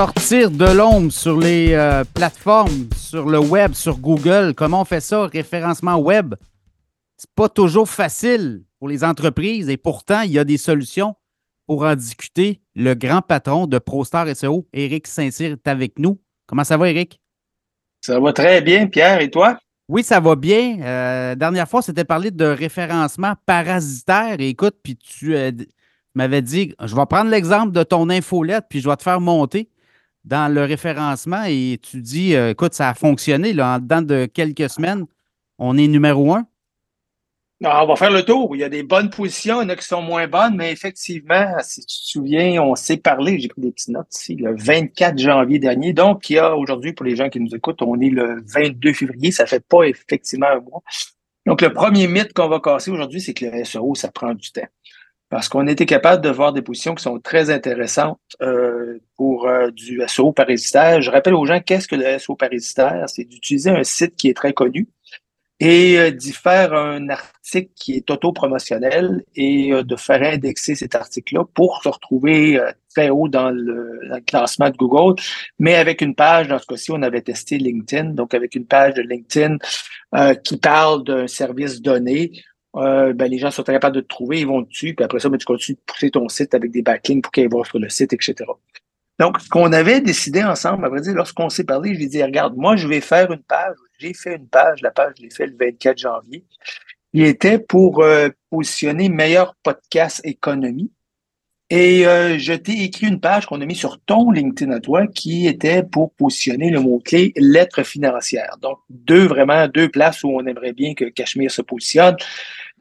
sortir de l'ombre sur les euh, plateformes, sur le web, sur Google. Comment on fait ça? Référencement web? C'est pas toujours facile pour les entreprises et pourtant, il y a des solutions pour en discuter. Le grand patron de ProStar SEO, Éric Saint-Cyr, est avec nous. Comment ça va, Éric? Ça va très bien, Pierre. Et toi? Oui, ça va bien. Euh, dernière fois, c'était parlé de référencement parasitaire. écoute, puis tu euh, m'avais dit, je vais prendre l'exemple de ton infolette, puis je vais te faire monter dans le référencement. Et tu dis, euh, écoute, ça a fonctionné. Là, en dedans de quelques semaines, on est numéro un. Non, on va faire le tour. Il y a des bonnes positions, il y en a qui sont moins bonnes, mais effectivement, si tu te souviens, on s'est parlé, j'ai pris des petites notes ici, le 24 janvier dernier. Donc, il y a aujourd'hui, pour les gens qui nous écoutent, on est le 22 février, ça fait pas effectivement un mois. Donc, le premier mythe qu'on va casser aujourd'hui, c'est que le SEO, ça prend du temps. Parce qu'on était capable de voir des positions qui sont très intéressantes euh, pour euh, du SEO parasitaire. Je rappelle aux gens qu'est-ce que le SEO parasitaire, c'est d'utiliser un site qui est très connu, et euh, d'y faire un article qui est auto-promotionnel et euh, de faire indexer cet article-là pour se retrouver très haut dans le, classement de Google, mais avec une page, dans ce cas-ci, on avait testé LinkedIn, donc avec une page de LinkedIn qui parle d'un service donné. Ben, les gens sont capables de te trouver, ils vont dessus, puis après ça, ben, tu continues de pousser ton site avec des backlinks pour qu'ils aient sur le site, etc. Donc, ce qu'on avait décidé ensemble, à vrai dire, lorsqu'on s'est parlé, je lui ai dit, regarde, moi, je vais faire une page. J'ai fait une page, la page, je l'ai fait le 24 janvier. Il était pour euh, positionner meilleur podcast économie. Et euh, je t'ai écrit une page qu'on a mis sur ton LinkedIn à toi qui était pour positionner le mot-clé lettres financières. Donc, deux, vraiment, deux places où on aimerait bien que Cachemire se positionne.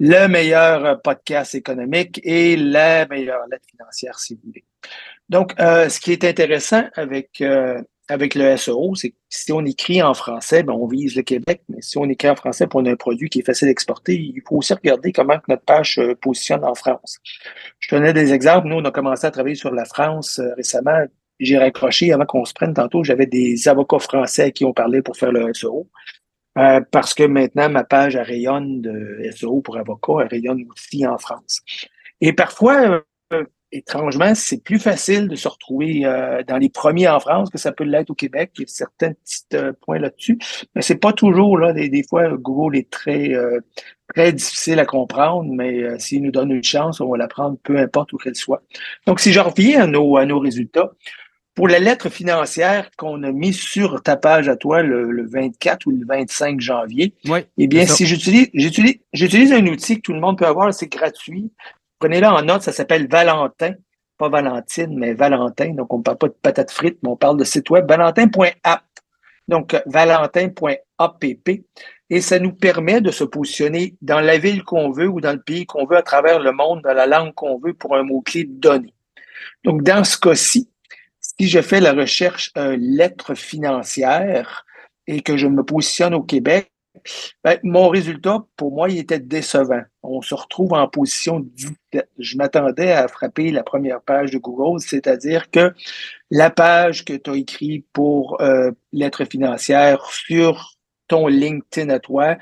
Le meilleur podcast économique et la meilleure lettre financière, si vous voulez. Donc, euh, ce qui est intéressant avec, euh, avec le SEO, c'est que si on écrit en français, ben, on vise le Québec, mais si on écrit en français pour un produit qui est facile d'exporter, il faut aussi regarder comment notre page se positionne en France. Je donnais des exemples. Nous, on a commencé à travailler sur la France euh, récemment. J'ai raccroché avant qu'on se prenne tantôt. J'avais des avocats français qui ont parlé pour faire le SEO. Parce que maintenant, ma page elle rayonne de SEO pour avocats, elle rayonne aussi en France. Et parfois, étrangement, c'est plus facile de se retrouver euh, dans les premiers en France que ça peut l'être au Québec. Il y a certains petits euh, points là-dessus, mais c'est pas toujours là. Des, fois, Google est très euh, très difficile à comprendre, mais s'il nous donne une chance, on va la prendre, peu importe où qu'elle soit. Donc, si je reviens à nos à nos résultats. Pour la lettre financière qu'on a mis sur ta page à toi le, 24 ou le 25 janvier, eh bien, si j'utilise, j'utilise, j'utilise un outil que tout le monde peut avoir, c'est gratuit. Prenez-le en note, ça s'appelle Valentin. Pas Valentine, mais Valentin. Donc, on ne parle pas de patates frites, mais on parle de site web valentin.app. Donc, valentin.app. Et ça nous permet de se positionner dans la ville qu'on veut ou dans le pays qu'on veut à travers le monde, dans la langue qu'on veut pour un mot-clé donné. Donc, dans ce cas-ci, si je fais la recherche euh, lettre financière et que je me positionne au Québec, ben, mon résultat, pour moi, il était décevant. On se retrouve en position 17. Je m'attendais à frapper la première page de Google, c'est-à-dire que la page que tu as écrite pour euh, lettres financières sur ton LinkedIn à toi,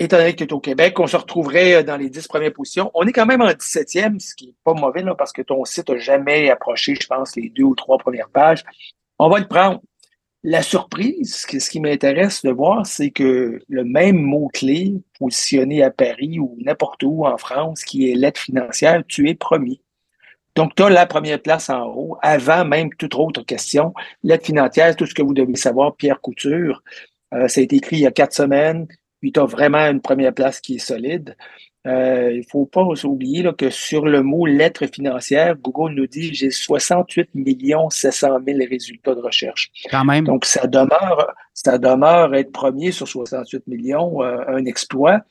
étant donné que tu es au Québec, on se retrouverait euh, dans les 10 premières positions. On est quand même en 17e, ce qui n'est pas mauvais là, parce que ton site n'a jamais approché, je pense, les deux ou trois premières pages. On va le prendre. La surprise, ce qui m'intéresse de voir, c'est que le même mot-clé positionné à Paris ou n'importe où en France, qui est l'aide financière, tu es premier. Donc, tu as la première place en haut, avant même toute autre question. L'aide financière, tout ce que vous devez savoir, Pierre Couture, euh, ça a été écrit il y a quatre semaines, puis tu as vraiment une première place qui est solide. Euh, il faut pas oublier là, que sur le mot lettre financière, Google nous dit j'ai 68 millions 700 000 résultats de recherche. Quand même. Donc ça demeure, ça demeure être premier sur 68 millions, euh, un exploit.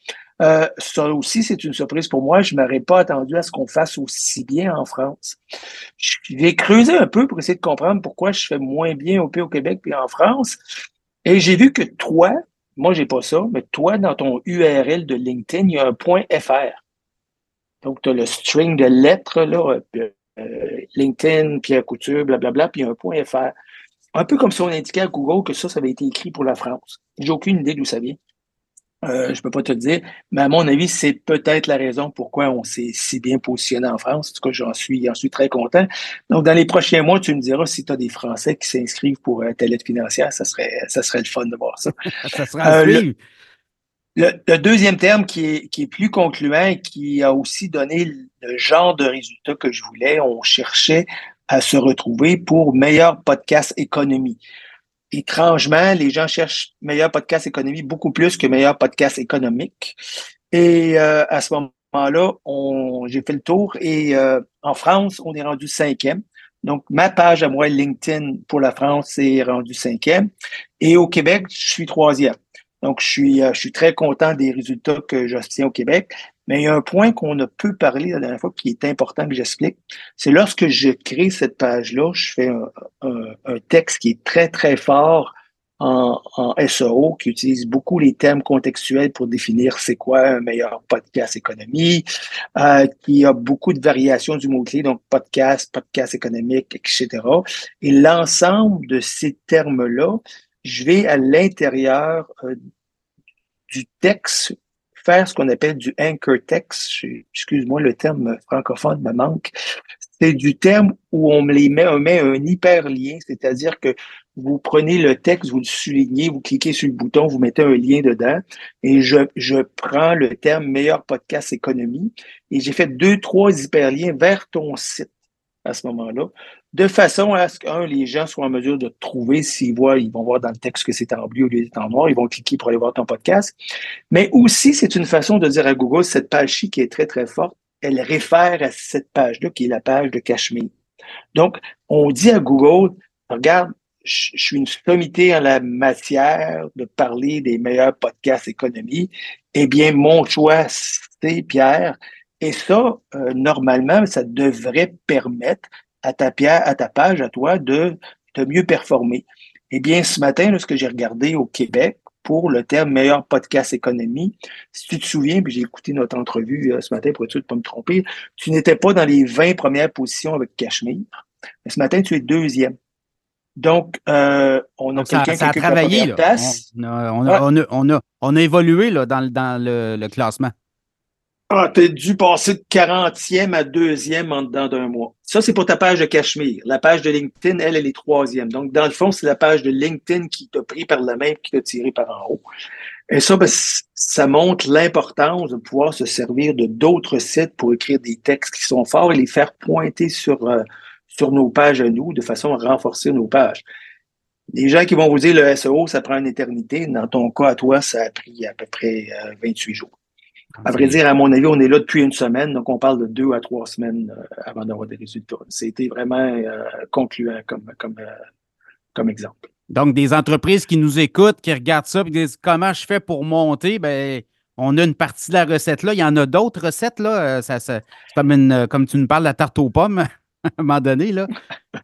Euh, ça aussi, c'est une surprise pour moi. Je ne m'aurais pas attendu à ce qu'on fasse aussi bien en France. Je vais creuser un peu pour essayer de comprendre pourquoi je fais moins bien au pays au Québec puis en France. Et j'ai vu que toi, moi, j'ai pas ça, mais toi, dans ton URL de LinkedIn, il y a un point .fr. Donc, tu as le string de lettres, là, euh, LinkedIn, Pierre Couture, blablabla, puis il y a un point .fr. Un peu comme si on indiquait à Google que ça, ça avait été écrit pour la France. J'ai aucune idée d'où ça vient. Euh, je peux pas te dire, mais à mon avis, c'est peut-être la raison pourquoi on s'est si bien positionné en France. En tout cas, j'en suis, j'en suis très content. Donc, dans les prochains mois, tu me diras si tu as des Français qui s'inscrivent pour euh, ta lettre financière, ça serait, ça serait le fun de voir ça. ça sera euh, le, le, deuxième terme qui est, qui est plus concluant et qui a aussi donné le genre de résultat que je voulais, on cherchait à se retrouver pour meilleur podcast économie étrangement, les gens cherchent meilleur podcast économie beaucoup plus que meilleur podcast économique. Et euh, à ce moment-là, j'ai fait le tour et euh, en France, on est rendu cinquième. Donc, ma page à moi, LinkedIn pour la France, est rendu cinquième. Et au Québec, je suis troisième. Donc, je suis, euh, je suis très content des résultats que j'obtiens au Québec. Mais il y a un point qu'on a peu parlé la dernière fois qui est important que j'explique. C'est lorsque je crée cette page-là, je fais un, texte qui est très, très fort en, en, SEO, qui utilise beaucoup les termes contextuels pour définir c'est quoi un meilleur podcast économie, euh, qui a beaucoup de variations du mot-clé, donc podcast, podcast économique, etc. Et l'ensemble de ces termes-là, je vais à l'intérieur euh, du texte ce qu'on appelle du anchor text. Excuse-moi, le terme francophone me manque. C'est du terme où on les met, on met un hyperlien, c'est-à-dire que vous prenez le texte, vous le soulignez, vous cliquez sur le bouton, vous mettez un lien dedans, et je, je prends le terme meilleur podcast économie, et j'ai fait deux, trois hyperliens vers ton site à ce moment-là de façon à ce que, les gens soient en mesure de trouver, s'ils voient, ils vont voir dans le texte que c'est en bleu au lieu d'être en noir, ils vont cliquer pour aller voir ton podcast. Mais aussi, c'est une façon de dire à Google, cette page-ci qui est très, très forte, elle réfère à cette page-là, qui est la page de Cachemire. Donc, on dit à Google, regarde, je suis une sommité en la matière de parler des meilleurs podcasts économie. Eh bien, mon choix, c'est Pierre. Et ça, euh, normalement, ça devrait permettre à ta, à ta page, à toi, de, de mieux performer. Eh bien, ce matin, ce que j'ai regardé au Québec pour le terme meilleur podcast économie, si tu te souviens, puis j'ai écouté notre entrevue euh, ce matin pour être sûr de ne pas me tromper, tu n'étais pas dans les 20 premières positions avec Cachemire. Mais ce matin, tu es deuxième. Donc, euh, on a quelqu'un qui a travaillé. On, on, a, on, a, on, a, évolué là, dans, dans le, le classement. Ah, t'es dû passer de 40e à 2e en dedans d'un mois. Ça, c'est pour ta page de Cachemire. La page de LinkedIn, elle, elle est troisième. Donc, dans le fond, c'est la page de LinkedIn qui t'a pris par la main et qui t'a tiré par en haut. Et ça, ben, ça montre l'importance de pouvoir se servir de d'autres sites pour écrire des textes qui sont forts et les faire pointer sur, euh, sur nos pages à nous de façon à renforcer nos pages. Les gens qui vont vous dire le SEO, ça prend une éternité. Dans ton cas, à toi, ça a pris à peu près 28 euh, jours. À vrai dire, à mon avis, on est là depuis une semaine, donc on parle de deux à trois semaines euh, avant d'avoir des résultats. C'était vraiment euh, concluant comme, comme, euh, comme exemple. Donc, des entreprises qui nous écoutent, qui regardent ça et disent comment je fais pour monter, ben, on a une partie de la recette là. Il y en a d'autres recettes, là. Ça, c'est comme, une, comme tu nous parles de la tarte aux pommes à un moment donné, là.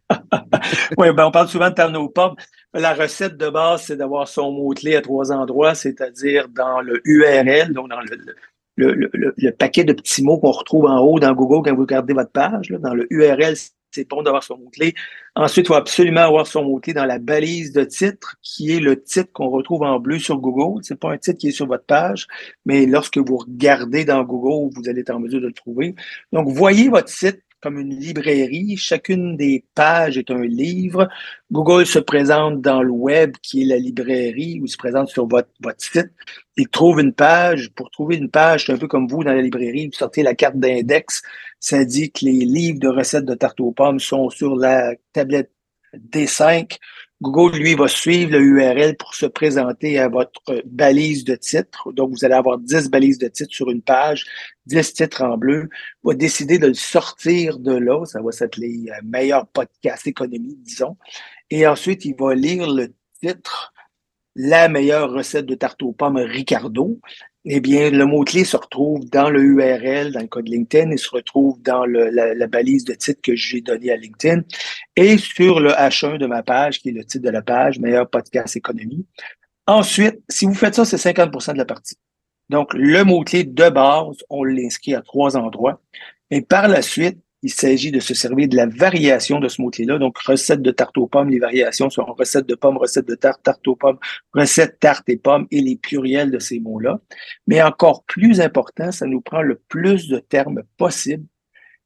oui, ben on parle souvent de tarte aux pommes. La recette de base, c'est d'avoir son mot-clé à trois endroits, c'est-à-dire dans le URL, donc dans le, le, paquet de petits mots qu'on retrouve en haut dans Google quand vous regardez votre page. dans le URL, c'est bon d'avoir son mot-clé. Ensuite, il faut absolument avoir son mot-clé dans la balise de titre, qui est le titre qu'on retrouve en bleu sur Google. C'est pas un titre qui est sur votre page, mais lorsque vous regardez dans Google, vous allez être en mesure de le trouver. Donc, voyez votre site comme une librairie. Chacune des pages est un livre. Google se présente dans le web, qui est la librairie, ou se présente sur votre, site. Il trouve une page. Pour trouver une page, c'est un peu comme vous dans la librairie, vous sortez la carte d'index. Ça dit que les livres de recettes de tarte aux pommes sont sur la tablette D5 Google, lui, va suivre le URL pour se présenter à votre balise de titre. Donc, vous allez avoir 10 balises de titres sur une page, 10 titres en bleu. Il va décider de le sortir de là. Ça va s'appeler euh, meilleur podcast économie, disons. Et ensuite, il va lire le titre la meilleure recette de tarte aux pommes Ricardo eh bien, le mot-clé se retrouve dans le URL, dans le code LinkedIn, il se retrouve dans la, balise de titre que j'ai donnée à LinkedIn et sur le H1 de ma page, qui est le titre de la page, meilleur podcast économie. Ensuite, si vous faites ça, c'est 50% de la partie. Donc, le mot-clé de base, on l'inscrit à trois endroits. Et par la suite, il s'agit de se servir de la variation de ce mot-clé-là. Donc, recette de tarte aux pommes, les variations sont recette de pommes, recette de tarte, tarte aux pommes, recette tarte et pommes et les pluriels de ces mots-là. Mais encore plus important, ça nous prend le plus de termes possibles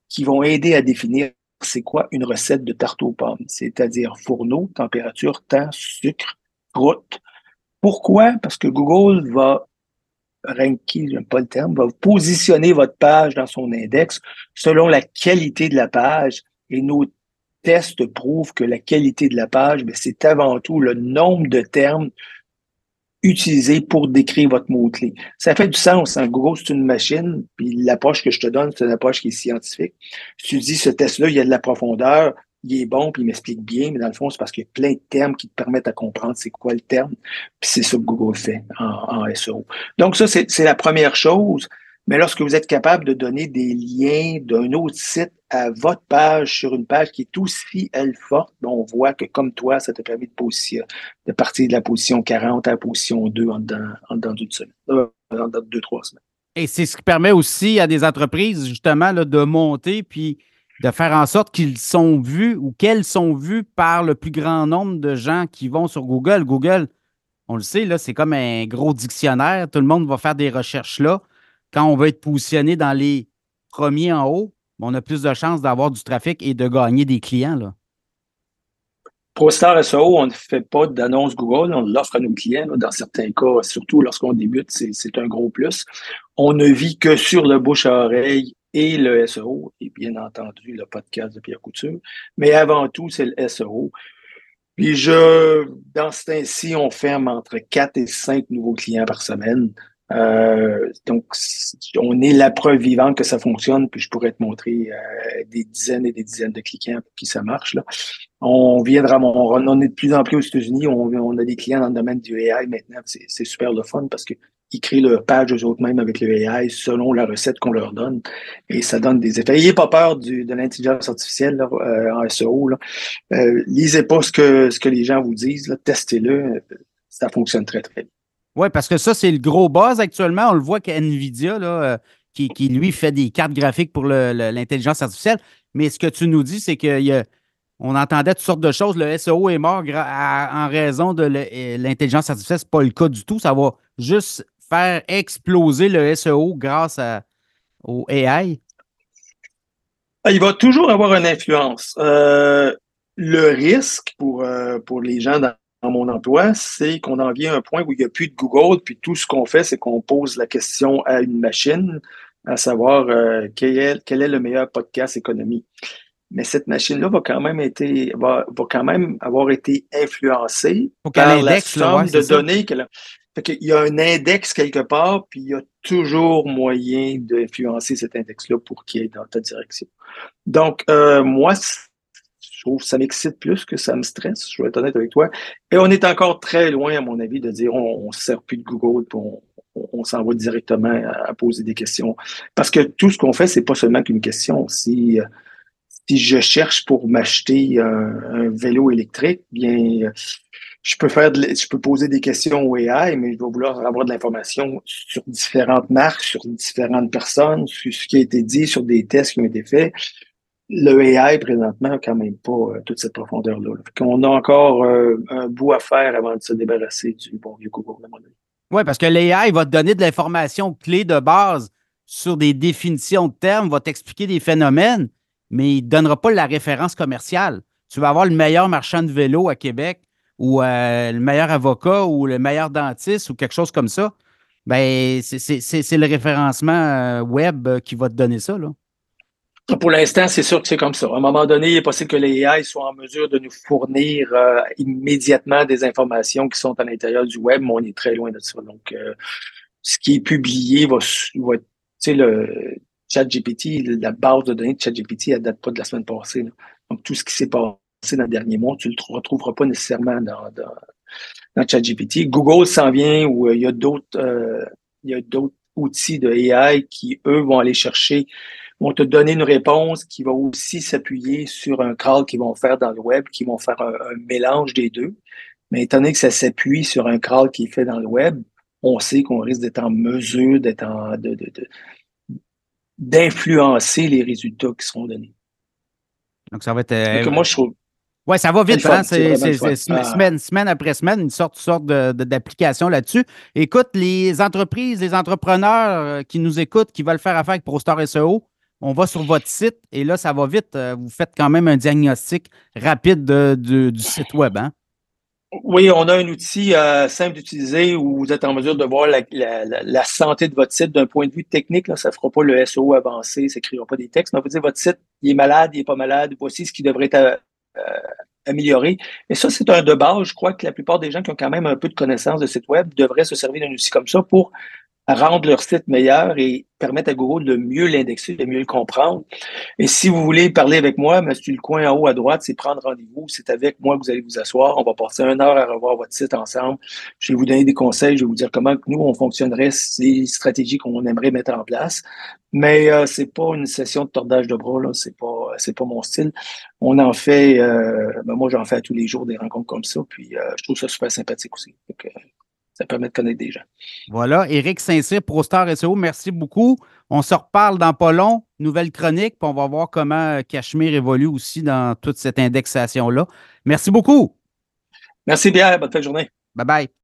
qui vont aider à définir c'est quoi une recette de tarte aux pommes, c'est-à-dire fourneau, température, temps, sucre, croûte. Pourquoi? Parce que Google va ranker, j'aime pas le terme, va positionner votre page dans son index selon la qualité de la page. Et nos tests prouvent que la qualité de la page, ben, c'est avant tout le nombre de termes utilisés pour décrire votre mot-clé. Ça fait du sens. En. Google, c'est une machine, puis l'approche que je te donne, c'est une approche qui est scientifique. Tu dis ce test-là, il y a de la profondeur, il est bon, puis il m'explique bien, mais dans le fond, c'est parce qu'il y a plein de termes qui te permettent à comprendre c'est quoi le terme, puis c'est ça que Google fait en, SEO. Donc ça, c'est la première chose. Mais lorsque vous êtes capable de donner des liens d'un autre site à votre page sur une page qui est aussi, elle, forte, ben, on voit que comme toi, ça te permet de, de partir de la position 40 à la position 2 en dedans, d'une semaine, euh, en dedans de deux, trois semaines. Et c'est ce qui permet aussi à des entreprises, justement, de monter puis de faire en sorte qu'ils sont vus ou qu'elles sont vues par le plus grand nombre de gens qui vont sur Google. Google, on le sait, là, c'est comme un gros dictionnaire. Tout le monde va faire des recherches là. Quand on veut être positionné dans les premiers en haut, on a plus de chances d'avoir du trafic et de gagner des clients. Là. ProStar SEO, on ne fait pas d'annonce Google, on l'offre à nos clients. dans certains cas, surtout lorsqu'on débute, c'est un gros plus. On ne vit que sur le bouche à oreille et le SEO, et bien entendu le podcast de Pierre Couture, mais avant tout, c'est le SEO. Puis je, dans ce temps-ci, on ferme entre 4 et 5 nouveaux clients par semaine. Euh, donc, on est la preuve vivante que ça fonctionne, puis je pourrais te montrer euh, des dizaines et des dizaines de clients pour qui ça marche. Là. On viendra, on, on est de plus en plus aux États-Unis, on, on, a des clients dans le domaine du AI maintenant, c'est super le fun parce que ils créent leur page eux autres mêmes avec le AI selon la recette qu'on leur donne et ça donne des effets. N'ayez pas peur du, de l'intelligence artificielle euh, en SEO. Euh, lisez pas ce que, ce que les gens vous disent, testez-le, ça fonctionne très très bien. Oui, parce que ça, c'est le gros buzz actuellement. On le voit qu'NVIDIA, euh, qui, qui, lui, fait des cartes graphiques pour l'intelligence artificielle. Mais ce que tu nous dis, c'est qu'on entendait toutes sortes de choses. Le SEO est mort en raison de l'intelligence artificielle. Ce n'est pas le cas du tout. Ça va juste faire exploser le SEO grâce au AI. Ah, il va toujours avoir une influence. Euh, le risque pour, euh, pour les gens dans dans mon emploi, c'est qu'on en vient à un point où il n'y a plus de Google, puis tout ce qu'on fait, c'est qu'on pose la question à une machine, à savoir euh, quel, est, quel, est, le meilleur podcast économie. Mais cette machine-là va quand même été, va, va, quand même avoir été influencée par la somme de données qu'elle a. il y a un index quelque part, puis il y a toujours moyen d'influencer cet index-là pour qu'il aille dans ta direction. Donc, euh, moi, je trouve que ça m'excite plus que ça me stresse, je vais être honnête avec toi. Et on est encore très loin, à mon avis, de dire on ne sert plus de Google, puis on, s'en va directement à, poser des questions. Parce que tout ce qu'on fait, c'est pas seulement qu'une question. Si, si je cherche pour m'acheter un, vélo électrique, bien, je peux faire je peux poser des questions au AI, mais je dois vouloir avoir de l'information sur différentes marques, sur différentes personnes, sur ce qui a été dit, sur des tests qui ont été faits le AI, présentement, n'a quand même pas euh, toute cette profondeur-là. On a encore euh, un bout à faire avant de se débarrasser du bon vieux Google. Oui, parce que l'AI va te donner de l'information clé de base sur des définitions de termes, va t'expliquer des phénomènes, mais il ne donnera pas la référence commerciale. Tu vas avoir le meilleur marchand de vélo à Québec ou euh, le meilleur avocat ou le meilleur dentiste ou quelque chose comme ça. Ben, c'est le référencement web qui va te donner ça. Là. Pour l'instant, c'est sûr que c'est comme ça. À un moment donné, il est possible que les AI soient en mesure de nous fournir euh, immédiatement des informations qui sont à l'intérieur du web, mais on est très loin de ça. Donc, euh, ce qui est publié va, va tu sais, le ChatGPT, la base de données de ChatGPT, elle date pas de la semaine passée. Donc, tout ce qui s'est passé dans le dernier mois, tu ne le retrouveras pas nécessairement dans, dans, dans ChatGPT. Google s'en vient où euh, il y a d'autres, il y a d'autres outils de AI qui, eux, vont aller chercher vont te donner une réponse qui va aussi s'appuyer sur un crawl qu'ils vont faire dans le web, qui vont faire un, mélange des deux. Mais étant donné que ça s'appuie sur un crawl qui est fait dans le web, on sait qu'on risque d'être en mesure d'être en, de, d'influencer les résultats qui seront donnés. Donc, ça va être. Euh, moi, je trouve. Oui, ça va vite, hein? C'est ah. semaine, semaine, après semaine, une sorte, sorte d'application là-dessus. Écoute, les entreprises, les entrepreneurs euh, qui nous écoutent, qui veulent faire affaire avec ProStar SEO, on va sur votre site et là, ça va vite. Euh, vous faites quand même un diagnostic rapide du site web. Hein? Oui, on a un outil euh, simple d'utiliser où vous êtes en mesure de voir la, santé de votre site d'un point de vue technique. Là, ça ne fera pas le SEO avancé, ça n'écrira pas des textes. Mais on peut dire votre site, il est malade, il n'est pas malade, voici ce qui devrait être euh, amélioré. Et ça, c'est un de base. Je crois que la plupart des gens qui ont quand même un peu de connaissance de site web devraient se servir d'un outil comme ça pour rendre leur site meilleur et permettre à Google de mieux l'indexer, de mieux le comprendre. Et si vous voulez parler avec moi, mais le coin en haut à droite, c'est prendre rendez-vous. C'est avec moi que vous allez vous asseoir. On va passer une heure à revoir votre site ensemble. Je vais vous donner des conseils. Je vais vous dire comment nous, on fonctionnerait, les stratégies qu'on aimerait mettre en place. Mais euh, c'est pas une session de tordage de bras, là. C'est pas, c'est pas mon style. On en fait, euh, ben moi, j'en fais tous les jours des rencontres comme ça. Puis euh, je trouve ça super sympathique aussi. Donc, ça permet de connaître des gens. Voilà, Éric Saint-Cyr, ProStar SEO, merci beaucoup. On se reparle dans pas long, nouvelle chronique, puis on va voir comment Cachemire évolue aussi dans toute cette indexation-là. Merci beaucoup. Merci bien, bonne fin de journée. Bye bye.